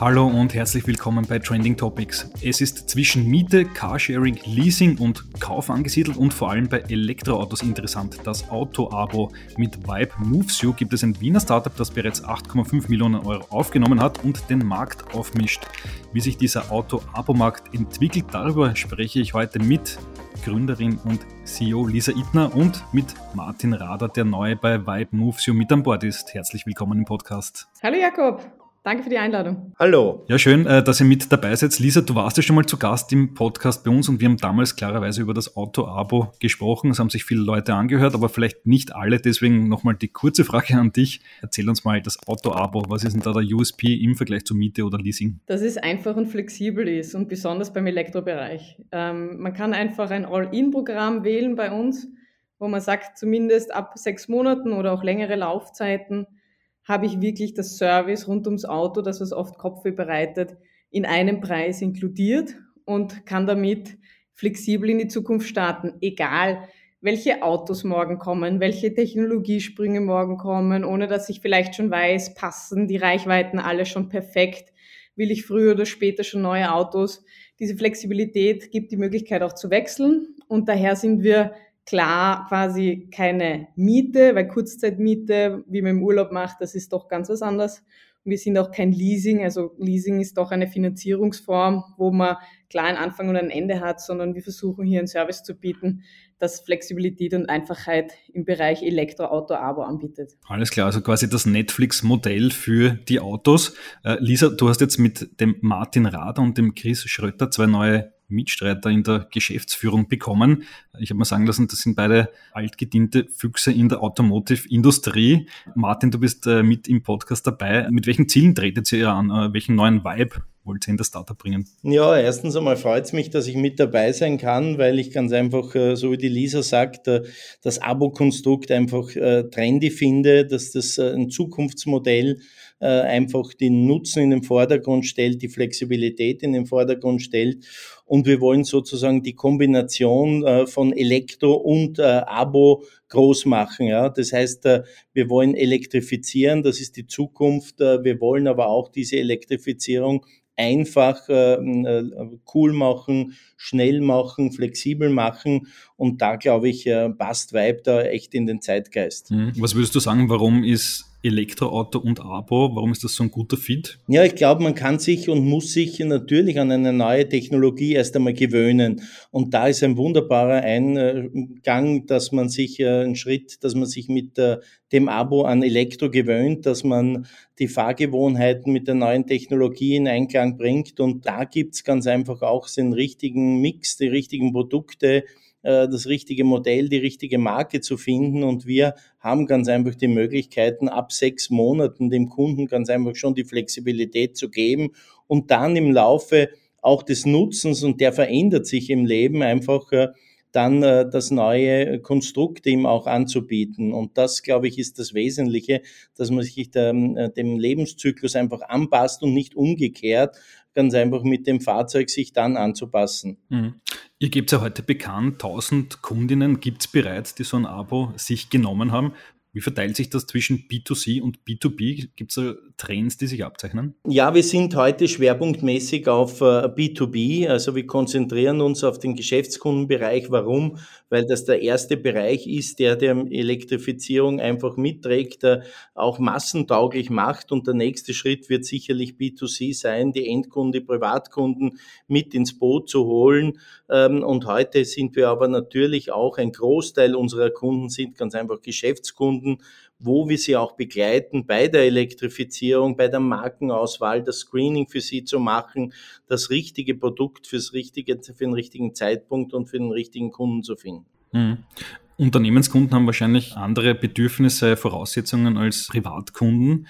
Hallo und herzlich willkommen bei Trending Topics. Es ist zwischen Miete, Carsharing, Leasing und Kauf angesiedelt und vor allem bei Elektroautos interessant. Das Auto-Abo mit Vibe Moves You gibt es ein Wiener Startup, das bereits 8,5 Millionen Euro aufgenommen hat und den Markt aufmischt. Wie sich dieser Auto-Abo-Markt entwickelt, darüber spreche ich heute mit Gründerin und CEO Lisa Ittner und mit Martin Rader, der neu bei Vibe Moves You mit an Bord ist. Herzlich willkommen im Podcast. Hallo Jakob. Danke für die Einladung. Hallo. Ja, schön, äh, dass ihr mit dabei seid. Lisa, du warst ja schon mal zu Gast im Podcast bei uns und wir haben damals klarerweise über das Auto-Abo gesprochen. Es haben sich viele Leute angehört, aber vielleicht nicht alle. Deswegen nochmal die kurze Frage an dich. Erzähl uns mal das Auto-Abo. Was ist denn da der USP im Vergleich zu Miete oder Leasing? Dass es einfach und flexibel ist und besonders beim Elektrobereich. Ähm, man kann einfach ein All-In-Programm wählen bei uns, wo man sagt, zumindest ab sechs Monaten oder auch längere Laufzeiten habe ich wirklich das Service rund ums Auto, das was oft Kopfweh bereitet, in einem Preis inkludiert und kann damit flexibel in die Zukunft starten, egal welche Autos morgen kommen, welche Technologiesprünge morgen kommen, ohne dass ich vielleicht schon weiß, passen die Reichweiten alle schon perfekt, will ich früher oder später schon neue Autos. Diese Flexibilität gibt die Möglichkeit auch zu wechseln und daher sind wir klar quasi keine Miete, weil Kurzzeitmiete, wie man im Urlaub macht, das ist doch ganz was anderes. Und wir sind auch kein Leasing, also Leasing ist doch eine Finanzierungsform, wo man klar einen Anfang und ein Ende hat, sondern wir versuchen hier einen Service zu bieten, das Flexibilität und Einfachheit im Bereich Elektroauto-Abo anbietet. Alles klar, also quasi das Netflix-Modell für die Autos. Äh, Lisa, du hast jetzt mit dem Martin Rader und dem Chris Schröter zwei neue Mitstreiter in der Geschäftsführung bekommen. Ich habe mal sagen lassen, das sind beide altgediente Füchse in der Automotive-Industrie. Martin, du bist äh, mit im Podcast dabei. Mit welchen Zielen tretet ihr an? Äh, welchen neuen Vibe wollt ihr in das Startup bringen? Ja, erstens einmal freut es mich, dass ich mit dabei sein kann, weil ich ganz einfach, äh, so wie die Lisa sagt, das Abo-Konstrukt einfach trendy finde, dass das ein Zukunftsmodell einfach den Nutzen in den Vordergrund stellt, die Flexibilität in den Vordergrund stellt und wir wollen sozusagen die Kombination äh, von Elektro und äh, Abo groß machen. Ja? Das heißt, äh, wir wollen elektrifizieren, das ist die Zukunft. Wir wollen aber auch diese Elektrifizierung einfach cool machen, schnell machen, flexibel machen. Und da, glaube ich, passt Vibe da echt in den Zeitgeist. Mhm. Was würdest du sagen, warum ist Elektroauto und Abo. Warum ist das so ein guter Fit? Ja, ich glaube, man kann sich und muss sich natürlich an eine neue Technologie erst einmal gewöhnen. Und da ist ein wunderbarer Eingang, dass man sich äh, einen Schritt, dass man sich mit äh, dem Abo an Elektro gewöhnt, dass man die Fahrgewohnheiten mit der neuen Technologie in Einklang bringt. Und da gibt's ganz einfach auch den richtigen Mix, die richtigen Produkte, das richtige Modell, die richtige Marke zu finden. Und wir haben ganz einfach die Möglichkeiten, ab sechs Monaten dem Kunden ganz einfach schon die Flexibilität zu geben und dann im Laufe auch des Nutzens, und der verändert sich im Leben einfach, äh, dann äh, das neue Konstrukt ihm auch anzubieten. Und das, glaube ich, ist das Wesentliche, dass man sich dem, dem Lebenszyklus einfach anpasst und nicht umgekehrt, ganz einfach mit dem Fahrzeug sich dann anzupassen. Mhm. Ihr gebt ja heute bekannt, 1000 Kundinnen gibt es bereits, die so ein Abo sich genommen haben. Wie verteilt sich das zwischen B2C und B2B? Gibt es da Trends, die sich abzeichnen? Ja, wir sind heute schwerpunktmäßig auf B2B. Äh, also wir konzentrieren uns auf den Geschäftskundenbereich. Warum? Weil das der erste Bereich ist, der der Elektrifizierung einfach mitträgt, äh, auch massentauglich macht. Und der nächste Schritt wird sicherlich B2C sein, die Endkunden, die Privatkunden mit ins Boot zu holen. Ähm, und heute sind wir aber natürlich auch, ein Großteil unserer Kunden sind ganz einfach Geschäftskunden Kunden, wo wir sie auch begleiten bei der Elektrifizierung, bei der Markenauswahl, das Screening für sie zu machen, das richtige Produkt fürs richtige, für den richtigen Zeitpunkt und für den richtigen Kunden zu finden. Mhm. Unternehmenskunden haben wahrscheinlich andere Bedürfnisse, Voraussetzungen als Privatkunden.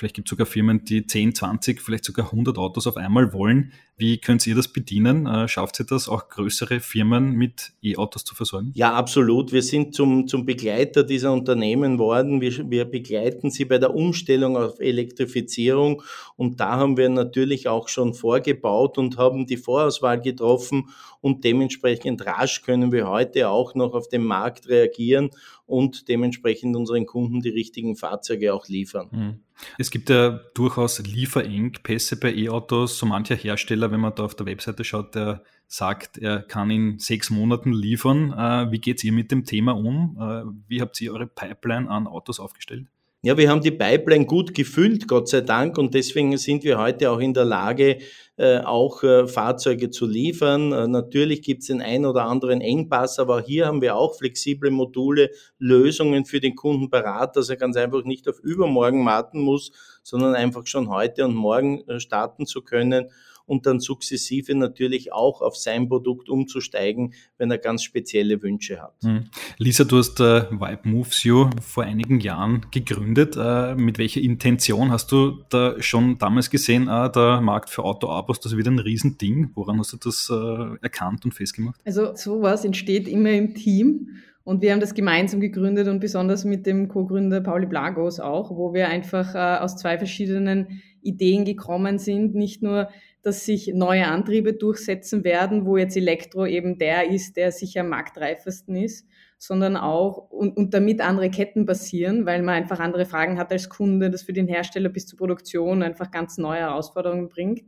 Vielleicht gibt es sogar Firmen, die 10, 20, vielleicht sogar 100 Autos auf einmal wollen. Wie könnt ihr das bedienen? Äh, schafft ihr das, auch größere Firmen mit E-Autos zu versorgen? Ja, absolut. Wir sind zum, zum Begleiter dieser Unternehmen worden. Wir, wir begleiten sie bei der Umstellung auf Elektrifizierung. Und da haben wir natürlich auch schon vorgebaut und haben die Vorauswahl getroffen und dementsprechend rasch können wir heute auch noch auf den Markt reagieren und dementsprechend unseren Kunden die richtigen Fahrzeuge auch liefern. Mhm. Es gibt ja durchaus Lieferengpässe bei E-Autos. So mancher Hersteller, wenn man da auf der Webseite schaut, der sagt, er kann in sechs Monaten liefern. Äh, wie geht ihr mit dem Thema um? Äh, wie habt ihr eure Pipeline an Autos aufgestellt? Ja, wir haben die Pipeline gut gefüllt, Gott sei Dank, und deswegen sind wir heute auch in der Lage, äh, auch äh, Fahrzeuge zu liefern. Äh, natürlich gibt es den einen oder anderen Engpass, aber hier haben wir auch flexible Module, Lösungen für den Kunden parat, dass er ganz einfach nicht auf übermorgen warten muss, sondern einfach schon heute und morgen starten zu können und dann sukzessive natürlich auch auf sein Produkt umzusteigen, wenn er ganz spezielle Wünsche hat. Mhm. Lisa, du hast äh, Vibe Moves You vor einigen Jahren gegründet. Äh, mit welcher Intention hast du da schon damals gesehen, äh, der Markt für Auto-Abos, das wird ein Riesending? Woran hast du das äh, erkannt und festgemacht? Also sowas entsteht immer im Team. Und wir haben das gemeinsam gegründet und besonders mit dem Co-Gründer Pauli Blagos auch, wo wir einfach äh, aus zwei verschiedenen Ideen gekommen sind. Nicht nur dass sich neue Antriebe durchsetzen werden, wo jetzt Elektro eben der ist, der sicher am marktreifesten ist, sondern auch und, und damit andere Ketten passieren, weil man einfach andere Fragen hat als Kunde, das für den Hersteller bis zur Produktion einfach ganz neue Herausforderungen bringt.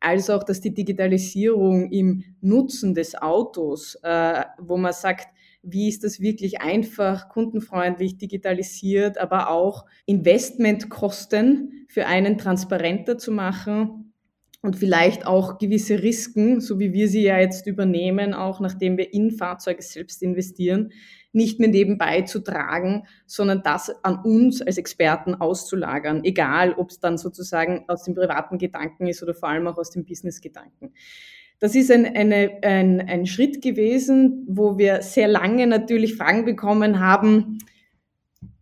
Als auch, dass die Digitalisierung im Nutzen des Autos, äh, wo man sagt, wie ist das wirklich einfach, kundenfreundlich, digitalisiert, aber auch Investmentkosten für einen transparenter zu machen, und vielleicht auch gewisse Risiken, so wie wir sie ja jetzt übernehmen, auch nachdem wir in Fahrzeuge selbst investieren, nicht mehr nebenbei zu tragen, sondern das an uns als Experten auszulagern, egal ob es dann sozusagen aus dem privaten Gedanken ist oder vor allem auch aus dem Business-Gedanken. Das ist ein, eine, ein, ein Schritt gewesen, wo wir sehr lange natürlich Fragen bekommen haben,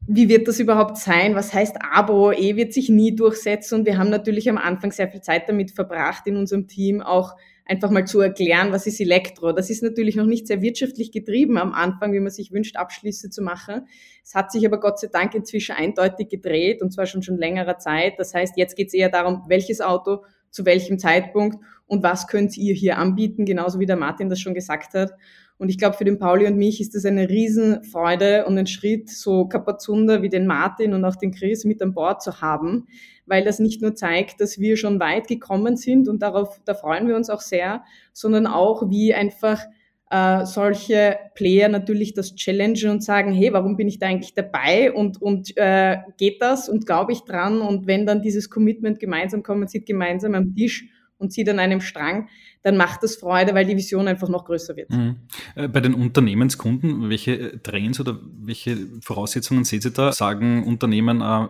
wie wird das überhaupt sein? Was heißt Abo? E wird sich nie durchsetzen. Und wir haben natürlich am Anfang sehr viel Zeit damit verbracht, in unserem Team auch einfach mal zu erklären, was ist Elektro. Das ist natürlich noch nicht sehr wirtschaftlich getrieben am Anfang, wie man sich wünscht, Abschlüsse zu machen. Es hat sich aber Gott sei Dank inzwischen eindeutig gedreht und zwar schon schon längerer Zeit. Das heißt, jetzt geht es eher darum, welches Auto zu welchem Zeitpunkt und was könnt ihr hier anbieten, genauso wie der Martin das schon gesagt hat. Und ich glaube, für den Pauli und mich ist das eine Riesenfreude und ein Schritt, so Kapazunder wie den Martin und auch den Chris mit an Bord zu haben, weil das nicht nur zeigt, dass wir schon weit gekommen sind und darauf, da freuen wir uns auch sehr, sondern auch wie einfach äh, solche Player natürlich das challengen und sagen, hey, warum bin ich da eigentlich dabei und, und äh, geht das und glaube ich dran? Und wenn dann dieses Commitment gemeinsam kommt, man sieht gemeinsam am Tisch und zieht an einem Strang, dann macht das Freude, weil die Vision einfach noch größer wird. Mhm. Äh, bei den Unternehmenskunden, welche äh, Trends oder welche Voraussetzungen seht ihr da? Sagen Unternehmen, äh,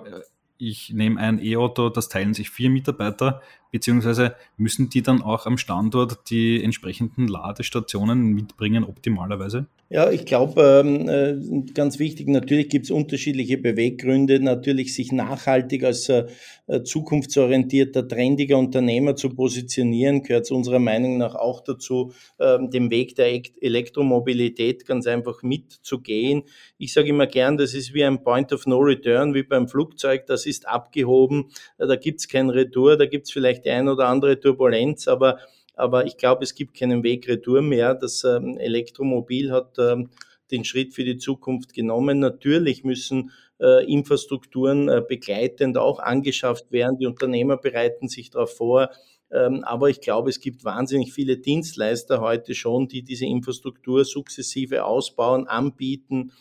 ich nehme ein E-Auto, das teilen sich vier Mitarbeiter, beziehungsweise müssen die dann auch am Standort die entsprechenden Ladestationen mitbringen, optimalerweise? Ja, ich glaube, ähm, äh, ganz wichtig, natürlich gibt es unterschiedliche Beweggründe, natürlich sich nachhaltig als äh, äh, zukunftsorientierter, trendiger Unternehmer zu positionieren, gehört unserer Meinung nach auch dazu, ähm, den Weg der Elektromobilität ganz einfach mitzugehen. Ich sage immer gern, das ist wie ein Point of No Return, wie beim Flugzeug, das ist abgehoben, da gibt es kein Retour, da gibt es vielleicht die ein oder andere Turbulenz, aber aber ich glaube, es gibt keinen Weg retour mehr. Das ähm, Elektromobil hat ähm, den Schritt für die Zukunft genommen. Natürlich müssen äh, Infrastrukturen äh, begleitend auch angeschafft werden. Die Unternehmer bereiten sich darauf vor. Ähm, aber ich glaube, es gibt wahnsinnig viele Dienstleister heute schon, die diese Infrastruktur sukzessive ausbauen, anbieten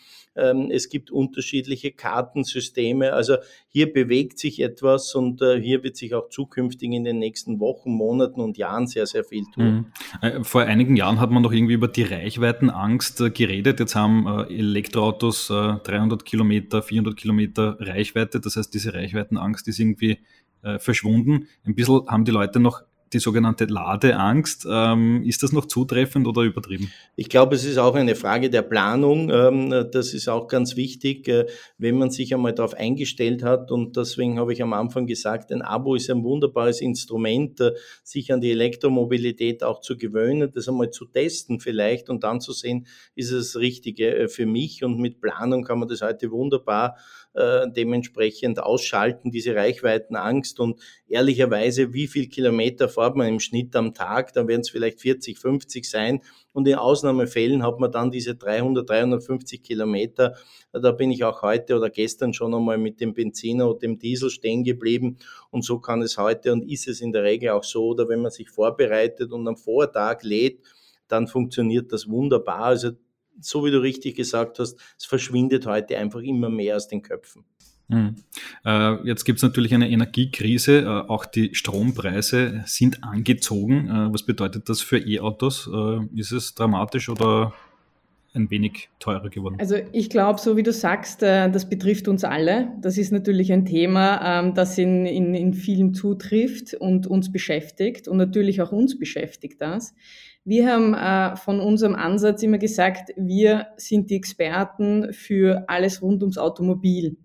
es gibt unterschiedliche Kartensysteme. Also hier bewegt sich etwas und äh, hier wird sich auch zukünftig in den nächsten Wochen, Monaten und Jahren sehr, sehr viel tun. Mhm. Äh, vor einigen Jahren hat man noch irgendwie über die Reichweitenangst äh, geredet. Jetzt haben Elektroautos 300 Kilometer, 400 Kilometer Reichweite. Das heißt, diese Reichweitenangst ist irgendwie verschwunden. Ein bisschen haben die Leute noch die sogenannte Ladeangst. Ähm, ist das noch zutreffend oder übertrieben? Ich glaube, es ist auch eine Frage der Planung. Ähm, das ist auch ganz wichtig, äh, wenn man sich einmal darauf eingestellt hat. Und deswegen habe ich am Anfang gesagt, ein Abo ist ein wunderbares Instrument, äh, sich an die Elektromobilität auch zu gewöhnen, das einmal zu testen vielleicht und dann zu sehen, ist es das Richtige äh, für mich. Und mit Planung kann man das heute wunderbar dementsprechend ausschalten, diese Reichweitenangst. Und ehrlicherweise, wie viel Kilometer fährt man im Schnitt am Tag, dann werden es vielleicht 40, 50 sein. Und in Ausnahmefällen hat man dann diese 300, 350 Kilometer. Da bin ich auch heute oder gestern schon einmal mit dem Benziner und dem Diesel stehen geblieben. Und so kann es heute und ist es in der Regel auch so. Oder wenn man sich vorbereitet und am Vortag lädt, dann funktioniert das wunderbar. Also so wie du richtig gesagt hast, es verschwindet heute einfach immer mehr aus den Köpfen. Hm. Äh, jetzt gibt es natürlich eine Energiekrise, äh, auch die Strompreise sind angezogen. Äh, was bedeutet das für E-Autos? Äh, ist es dramatisch oder ein wenig teurer geworden? Also ich glaube, so wie du sagst, äh, das betrifft uns alle. Das ist natürlich ein Thema, ähm, das in, in, in vielen zutrifft und uns beschäftigt und natürlich auch uns beschäftigt das. Wir haben äh, von unserem Ansatz immer gesagt, wir sind die Experten für alles rund ums Automobil.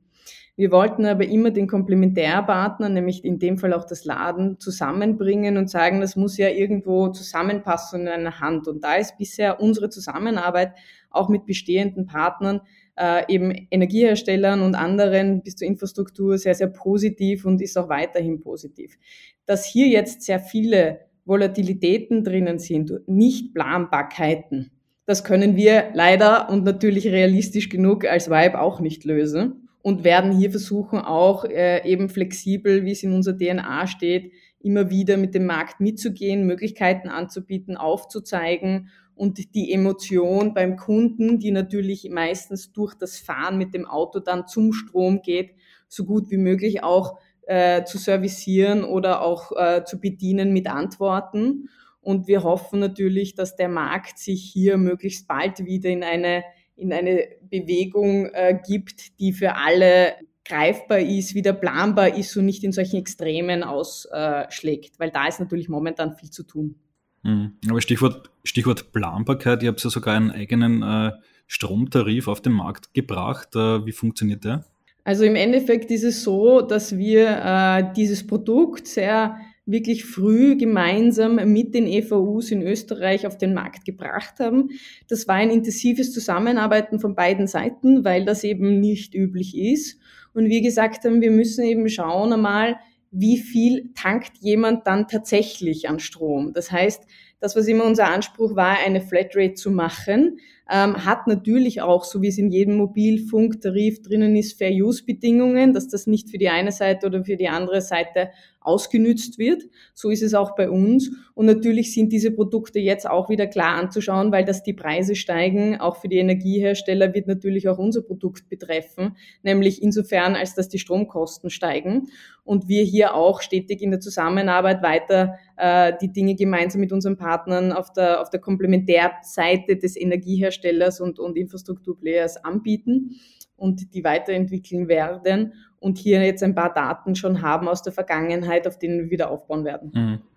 Wir wollten aber immer den Komplementärpartner, nämlich in dem Fall auch das Laden, zusammenbringen und sagen, das muss ja irgendwo zusammenpassen in einer Hand. Und da ist bisher unsere Zusammenarbeit auch mit bestehenden Partnern, äh, eben Energieherstellern und anderen bis zur Infrastruktur sehr, sehr positiv und ist auch weiterhin positiv. Dass hier jetzt sehr viele Volatilitäten drinnen sind, nicht Planbarkeiten, das können wir leider und natürlich realistisch genug als Vibe auch nicht lösen und werden hier versuchen, auch äh, eben flexibel, wie es in unserer DNA steht, immer wieder mit dem Markt mitzugehen, Möglichkeiten anzubieten, aufzuzeigen und die Emotion beim Kunden, die natürlich meistens durch das Fahren mit dem Auto dann zum Strom geht, so gut wie möglich auch äh, zu servicieren oder auch äh, zu bedienen mit Antworten. Und wir hoffen natürlich, dass der Markt sich hier möglichst bald wieder in eine in eine Bewegung äh, gibt, die für alle greifbar ist, wieder planbar ist und nicht in solchen Extremen ausschlägt, weil da ist natürlich momentan viel zu tun. Mhm. Aber Stichwort, Stichwort Planbarkeit, ihr habt ja sogar einen eigenen äh, Stromtarif auf den Markt gebracht. Äh, wie funktioniert der? Also im Endeffekt ist es so, dass wir äh, dieses Produkt sehr wirklich früh gemeinsam mit den EVUs in Österreich auf den Markt gebracht haben. Das war ein intensives Zusammenarbeiten von beiden Seiten, weil das eben nicht üblich ist. Und wir gesagt haben, wir müssen eben schauen einmal, wie viel tankt jemand dann tatsächlich an Strom. Das heißt, das, was immer unser Anspruch war, eine Flatrate zu machen, ähm, hat natürlich auch, so wie es in jedem Mobilfunktarif drinnen ist, Fair-Use-Bedingungen, dass das nicht für die eine Seite oder für die andere Seite ausgenützt wird. So ist es auch bei uns. Und natürlich sind diese Produkte jetzt auch wieder klar anzuschauen, weil dass die Preise steigen, auch für die Energiehersteller wird natürlich auch unser Produkt betreffen, nämlich insofern, als dass die Stromkosten steigen und wir hier auch stetig in der Zusammenarbeit weiter äh, die Dinge gemeinsam mit unseren Partnern auf der, auf der Komplementärseite des Energieherstellers und, und Infrastrukturplayers anbieten und die weiterentwickeln werden und hier jetzt ein paar Daten schon haben aus der Vergangenheit, auf denen wir wieder aufbauen werden.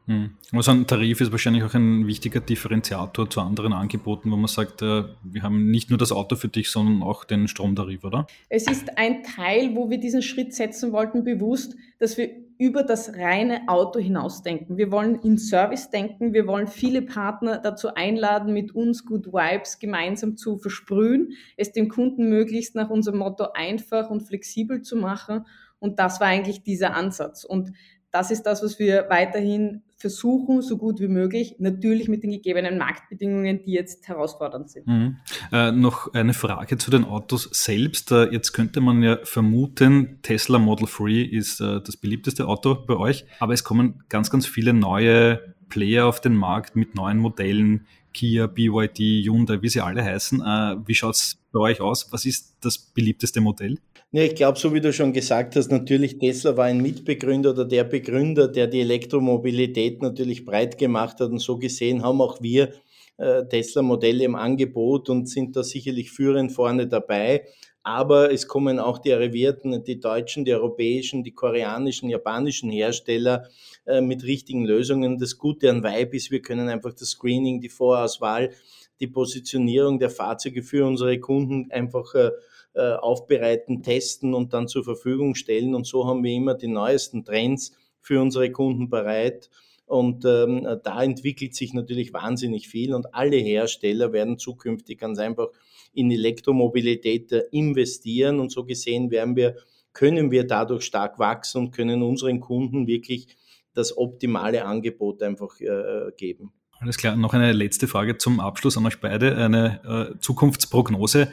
Mhm. Also ein Tarif ist wahrscheinlich auch ein wichtiger Differenziator zu anderen Angeboten, wo man sagt, äh, wir haben nicht nur das Auto für dich, sondern auch den Stromtarif, oder? Es ist ein Teil, wo wir diesen Schritt setzen wollten, bewusst, dass wir über das reine Auto hinausdenken. Wir wollen in Service denken. Wir wollen viele Partner dazu einladen, mit uns Good Vibes gemeinsam zu versprühen, es dem Kunden möglichst nach unserem Motto einfach und flexibel zu machen. Und das war eigentlich dieser Ansatz. Und das ist das, was wir weiterhin versuchen, so gut wie möglich, natürlich mit den gegebenen Marktbedingungen, die jetzt herausfordernd sind. Mhm. Äh, noch eine Frage zu den Autos selbst. Äh, jetzt könnte man ja vermuten, Tesla Model 3 ist äh, das beliebteste Auto bei euch, aber es kommen ganz, ganz viele neue Player auf den Markt mit neuen Modellen, Kia, BYD, Hyundai, wie sie alle heißen. Äh, wie schaut es bei euch aus? Was ist das beliebteste Modell? Ja, ich glaube, so wie du schon gesagt hast, natürlich Tesla war ein Mitbegründer oder der Begründer, der die Elektromobilität natürlich breit gemacht hat. Und so gesehen haben auch wir äh, Tesla-Modelle im Angebot und sind da sicherlich führend vorne dabei. Aber es kommen auch die arrivierten, die deutschen, die europäischen, die koreanischen, japanischen Hersteller äh, mit richtigen Lösungen. Das Gute an Vibe ist, wir können einfach das Screening, die Vorauswahl, die Positionierung der Fahrzeuge für unsere Kunden einfach äh, äh, aufbereiten, testen und dann zur Verfügung stellen. Und so haben wir immer die neuesten Trends für unsere Kunden bereit. Und ähm, da entwickelt sich natürlich wahnsinnig viel und alle Hersteller werden zukünftig ganz einfach in Elektromobilität äh, investieren und so gesehen werden wir, können wir dadurch stark wachsen und können unseren Kunden wirklich das optimale Angebot einfach äh, geben. Alles klar. Noch eine letzte Frage zum Abschluss an euch beide. Eine äh, Zukunftsprognose.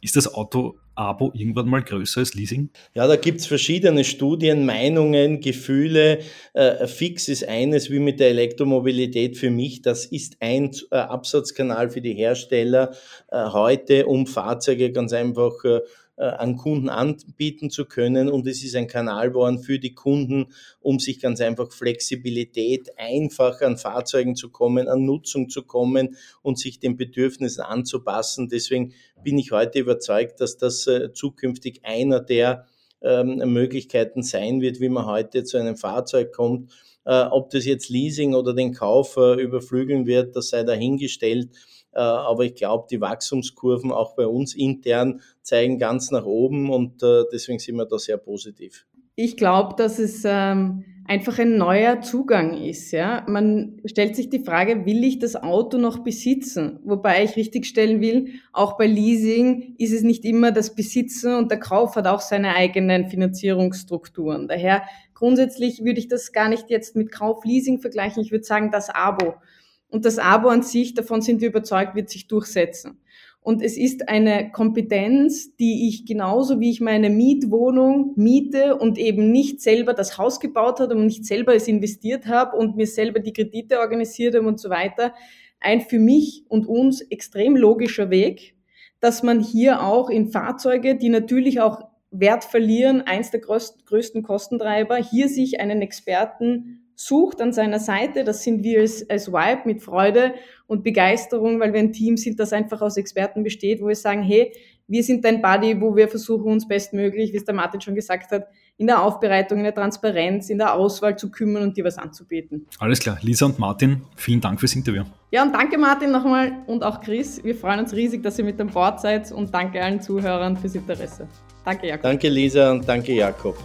Ist das Auto-Abo irgendwann mal größer als Leasing? Ja, da gibt es verschiedene Studien, Meinungen, Gefühle. Äh, fix ist eines wie mit der Elektromobilität für mich. Das ist ein äh, Absatzkanal für die Hersteller äh, heute, um Fahrzeuge ganz einfach äh, an Kunden anbieten zu können. Und es ist ein Kanal geworden für die Kunden, um sich ganz einfach Flexibilität, einfach an Fahrzeugen zu kommen, an Nutzung zu kommen und sich den Bedürfnissen anzupassen. Deswegen bin ich heute überzeugt, dass das äh, zukünftig einer der ähm, Möglichkeiten sein wird, wie man heute zu einem Fahrzeug kommt. Äh, ob das jetzt Leasing oder den Kauf überflügeln wird, das sei dahingestellt. Äh, aber ich glaube, die Wachstumskurven auch bei uns intern zeigen ganz nach oben und äh, deswegen sind wir da sehr positiv. Ich glaube, dass es ähm, einfach ein neuer Zugang ist. Ja? Man stellt sich die Frage, will ich das Auto noch besitzen? Wobei ich richtigstellen will, auch bei Leasing ist es nicht immer das Besitzen und der Kauf hat auch seine eigenen Finanzierungsstrukturen. Daher grundsätzlich würde ich das gar nicht jetzt mit Kauf-Leasing vergleichen. Ich würde sagen, das Abo. Und das Abo an sich, davon sind wir überzeugt, wird sich durchsetzen. Und es ist eine Kompetenz, die ich genauso wie ich meine Mietwohnung miete und eben nicht selber das Haus gebaut habe und nicht selber es investiert habe und mir selber die Kredite organisiert habe und so weiter, ein für mich und uns extrem logischer Weg, dass man hier auch in Fahrzeuge, die natürlich auch Wert verlieren, eins der größten Kostentreiber, hier sich einen Experten sucht an seiner Seite. Das sind wir als, als Vibe mit Freude und Begeisterung, weil wir ein Team sind, das einfach aus Experten besteht, wo wir sagen, hey, wir sind dein Buddy, wo wir versuchen, uns bestmöglich, wie es der Martin schon gesagt hat, in der Aufbereitung, in der Transparenz, in der Auswahl zu kümmern und dir was anzubieten. Alles klar. Lisa und Martin, vielen Dank fürs Interview. Ja, und danke Martin nochmal und auch Chris. Wir freuen uns riesig, dass ihr mit an Bord seid und danke allen Zuhörern fürs Interesse. Danke, Jakob. Danke, Lisa und danke, Jakob.